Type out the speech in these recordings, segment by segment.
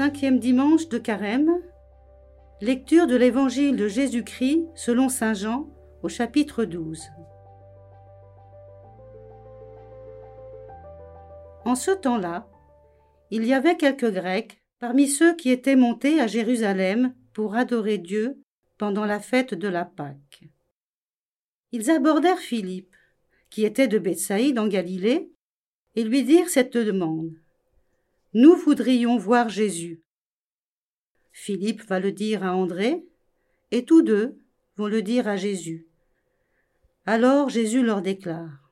Cinquième dimanche de Carême. Lecture de l'Évangile de Jésus-Christ selon Saint Jean au chapitre 12. En ce temps-là, il y avait quelques Grecs parmi ceux qui étaient montés à Jérusalem pour adorer Dieu pendant la fête de la Pâque. Ils abordèrent Philippe, qui était de Bethsaïde en Galilée, et lui dirent cette demande. Nous voudrions voir Jésus. Philippe va le dire à André, et tous deux vont le dire à Jésus. Alors Jésus leur déclare.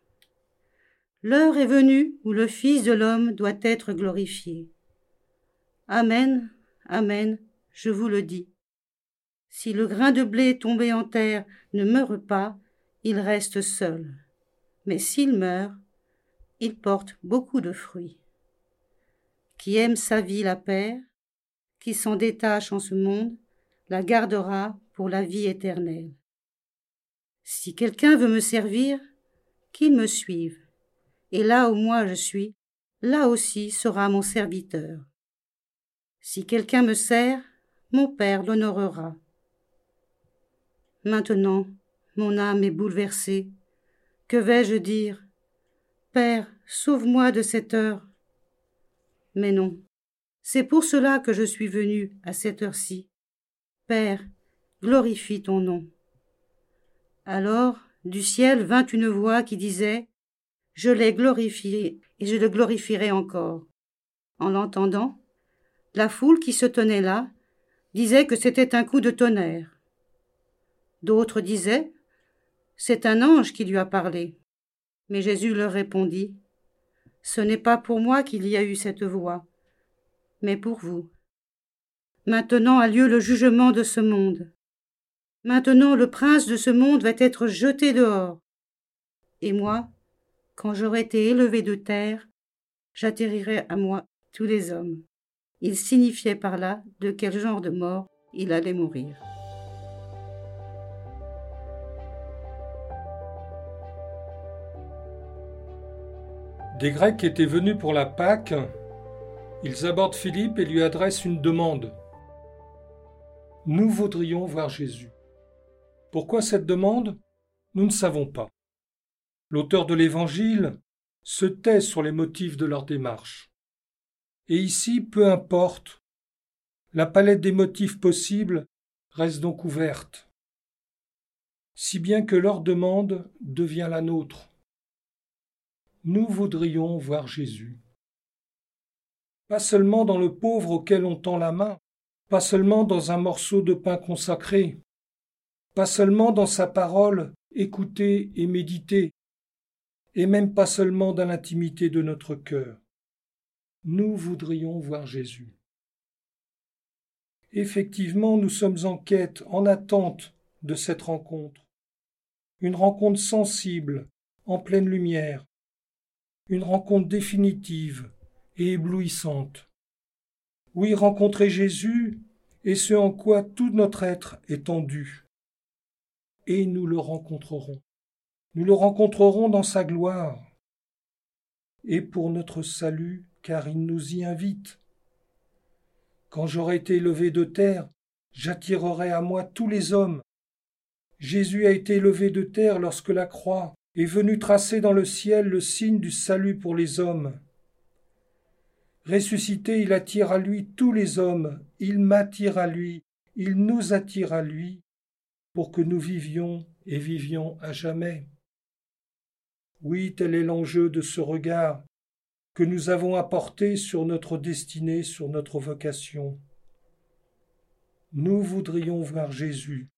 L'heure est venue où le Fils de l'homme doit être glorifié. Amen, Amen, je vous le dis. Si le grain de blé tombé en terre ne meurt pas, il reste seul. Mais s'il meurt, il porte beaucoup de fruits qui aime sa vie la perd, qui s'en détache en ce monde, la gardera pour la vie éternelle. Si quelqu'un veut me servir, qu'il me suive, et là où moi je suis, là aussi sera mon serviteur. Si quelqu'un me sert, mon Père l'honorera. Maintenant, mon âme est bouleversée. Que vais-je dire? Père, sauve-moi de cette heure mais non. C'est pour cela que je suis venu à cette heure-ci. Père, glorifie ton nom. Alors, du ciel vint une voix qui disait Je l'ai glorifié et je le glorifierai encore. En l'entendant, la foule qui se tenait là disait que c'était un coup de tonnerre. D'autres disaient C'est un ange qui lui a parlé. Mais Jésus leur répondit ce n'est pas pour moi qu'il y a eu cette voix, mais pour vous. Maintenant a lieu le jugement de ce monde. Maintenant le prince de ce monde va être jeté dehors. Et moi, quand j'aurai été élevé de terre, j'atterrirai à moi tous les hommes. Il signifiait par là de quel genre de mort il allait mourir. Des Grecs étaient venus pour la Pâque. Ils abordent Philippe et lui adressent une demande. Nous voudrions voir Jésus. Pourquoi cette demande? Nous ne savons pas. L'auteur de l'Évangile se tait sur les motifs de leur démarche. Et ici, peu importe, la palette des motifs possibles reste donc ouverte, si bien que leur demande devient la nôtre nous voudrions voir Jésus. Pas seulement dans le pauvre auquel on tend la main, pas seulement dans un morceau de pain consacré, pas seulement dans sa parole écoutée et méditée, et même pas seulement dans l'intimité de notre cœur. Nous voudrions voir Jésus. Effectivement, nous sommes en quête, en attente de cette rencontre. Une rencontre sensible, en pleine lumière, une rencontre définitive et éblouissante. Oui, rencontrer Jésus est ce en quoi tout notre être est tendu. Et nous le rencontrerons. Nous le rencontrerons dans sa gloire. Et pour notre salut, car il nous y invite. Quand j'aurai été élevé de terre, j'attirerai à moi tous les hommes. Jésus a été élevé de terre lorsque la croix est venu tracer dans le ciel le signe du salut pour les hommes. Ressuscité, il attire à lui tous les hommes, il m'attire à lui, il nous attire à lui, pour que nous vivions et vivions à jamais. Oui, tel est l'enjeu de ce regard que nous avons apporté sur notre destinée, sur notre vocation. Nous voudrions voir Jésus.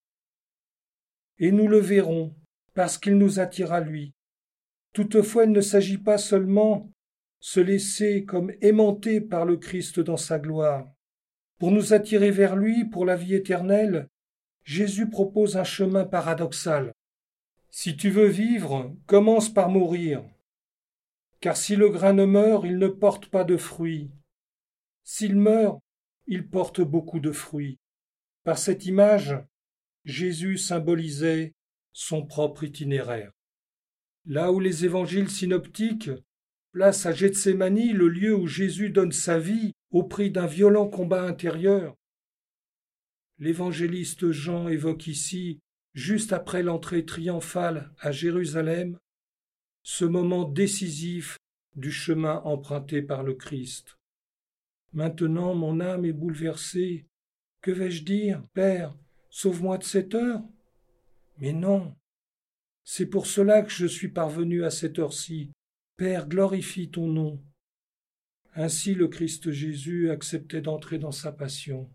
Et nous le verrons parce qu'il nous attire à lui. Toutefois, il ne s'agit pas seulement se laisser comme aimanté par le Christ dans sa gloire. Pour nous attirer vers lui pour la vie éternelle, Jésus propose un chemin paradoxal. Si tu veux vivre, commence par mourir. Car si le grain ne meurt, il ne porte pas de fruits. S'il meurt, il porte beaucoup de fruits. Par cette image, Jésus symbolisait son propre itinéraire. Là où les évangiles synoptiques placent à Gethsémani le lieu où Jésus donne sa vie au prix d'un violent combat intérieur. L'évangéliste Jean évoque ici, juste après l'entrée triomphale à Jérusalem, ce moment décisif du chemin emprunté par le Christ. Maintenant mon âme est bouleversée. Que vais-je dire, Père, sauve-moi de cette heure? Mais non. C'est pour cela que je suis parvenu à cette heure-ci. Père, glorifie ton nom. Ainsi le Christ Jésus acceptait d'entrer dans sa passion.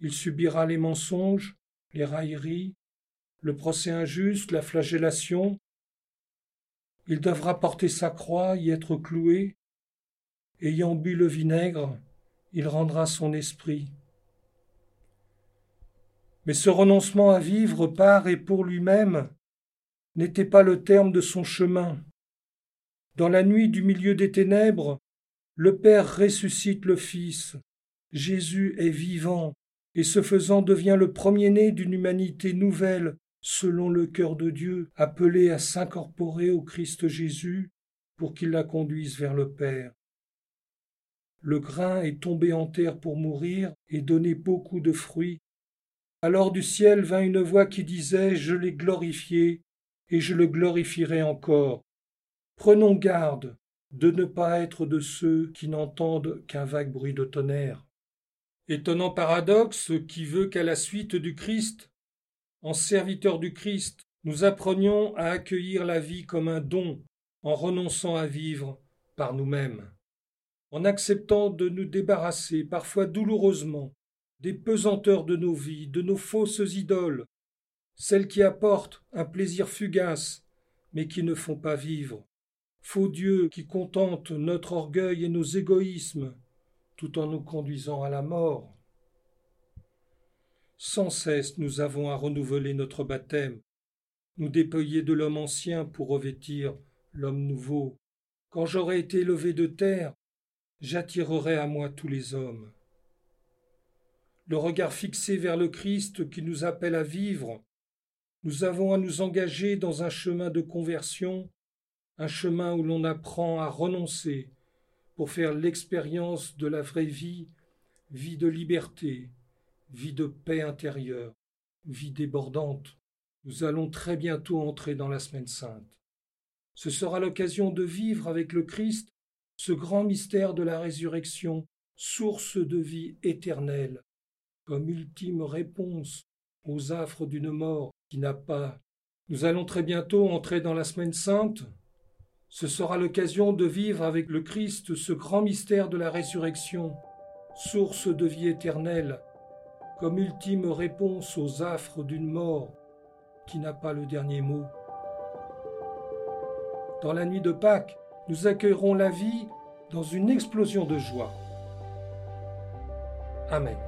Il subira les mensonges, les railleries, le procès injuste, la flagellation. Il devra porter sa croix, y être cloué. Ayant bu le vinaigre, il rendra son esprit. Mais ce renoncement à vivre par et pour lui-même n'était pas le terme de son chemin. Dans la nuit du milieu des ténèbres, le Père ressuscite le Fils. Jésus est vivant, et ce faisant devient le premier-né d'une humanité nouvelle, selon le cœur de Dieu, appelé à s'incorporer au Christ Jésus pour qu'il la conduise vers le Père. Le grain est tombé en terre pour mourir et donner beaucoup de fruits. Alors du ciel vint une voix qui disait Je l'ai glorifié, et je le glorifierai encore. Prenons garde de ne pas être de ceux qui n'entendent qu'un vague bruit de tonnerre. Étonnant paradoxe qui veut qu'à la suite du Christ, en serviteur du Christ, nous apprenions à accueillir la vie comme un don en renonçant à vivre par nous-mêmes, en acceptant de nous débarrasser parfois douloureusement des pesanteurs de nos vies, de nos fausses idoles, celles qui apportent un plaisir fugace, mais qui ne font pas vivre, faux dieux qui contentent notre orgueil et nos égoïsmes, tout en nous conduisant à la mort. Sans cesse nous avons à renouveler notre baptême, nous dépouiller de l'homme ancien pour revêtir l'homme nouveau. Quand j'aurai été levé de terre, j'attirerai à moi tous les hommes. Le regard fixé vers le Christ qui nous appelle à vivre, nous avons à nous engager dans un chemin de conversion un chemin où l'on apprend à renoncer pour faire l'expérience de la vraie vie, vie de liberté, vie de paix intérieure, vie débordante. Nous allons très bientôt entrer dans la semaine sainte. Ce sera l'occasion de vivre avec le Christ ce grand mystère de la résurrection, source de vie éternelle, comme ultime réponse aux affres d'une mort qui n'a pas. Nous allons très bientôt entrer dans la semaine sainte, ce sera l'occasion de vivre avec le Christ ce grand mystère de la résurrection, source de vie éternelle, comme ultime réponse aux affres d'une mort qui n'a pas le dernier mot. Dans la nuit de Pâques, nous accueillerons la vie dans une explosion de joie. Amen.